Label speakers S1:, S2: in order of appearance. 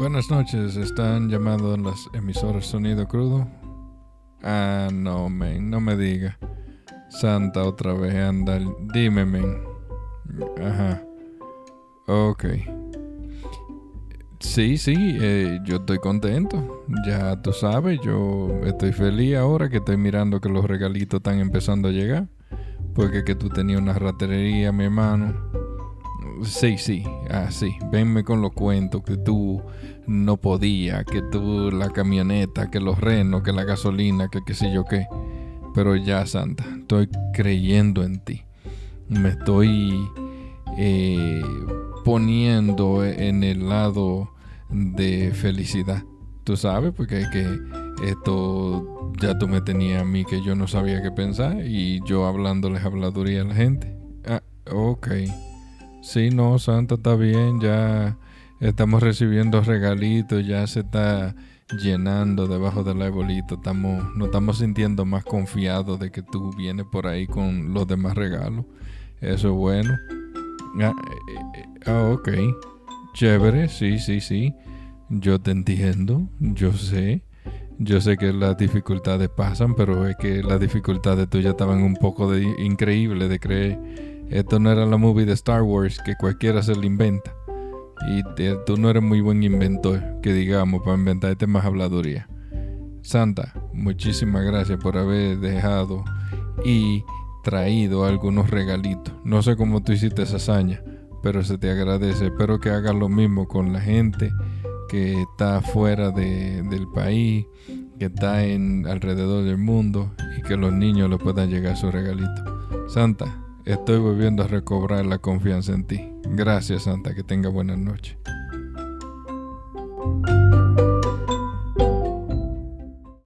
S1: Buenas noches, están llamando las emisoras Sonido Crudo. Ah, no, men, no me diga. Santa otra vez anda. Dime, men. Ajá. Ok. Sí, sí, eh, yo estoy contento. Ya tú sabes, yo estoy feliz ahora que estoy mirando que los regalitos están empezando a llegar. Porque que tú tenías una ratería, mi hermano. Sí, sí, así. Ah, Venme con los cuentos que tú no podías, que tú la camioneta, que los renos, que la gasolina, que qué sé yo qué. Pero ya, Santa, estoy creyendo en ti. Me estoy eh, poniendo en el lado de felicidad. Tú sabes, porque es que esto ya tú me tenías a mí que yo no sabía qué pensar y yo hablándoles habladuría a la gente. Ah, ok. Sí, no, Santa está bien, ya estamos recibiendo regalitos, ya se está llenando debajo del arbolito, estamos, nos estamos sintiendo más confiados de que tú vienes por ahí con los demás regalos. Eso es bueno. Ah, eh, eh, ah, ok. Chévere, sí, sí, sí. Yo te entiendo, yo sé. Yo sé que las dificultades pasan, pero es que las dificultades tuyas estaban un poco de, increíbles de creer esto no era la movie de Star Wars que cualquiera se la inventa. Y tú no eres muy buen inventor, que digamos, para inventarte más habladuría. Santa, muchísimas gracias por haber dejado y traído algunos regalitos. No sé cómo tú hiciste esa hazaña, pero se te agradece. Espero que hagas lo mismo con la gente que está fuera del país, que está en alrededor del mundo y que los niños le puedan llegar su regalito. Santa, Estoy volviendo a recobrar la confianza en ti. Gracias, Santa. Que tenga buenas noches.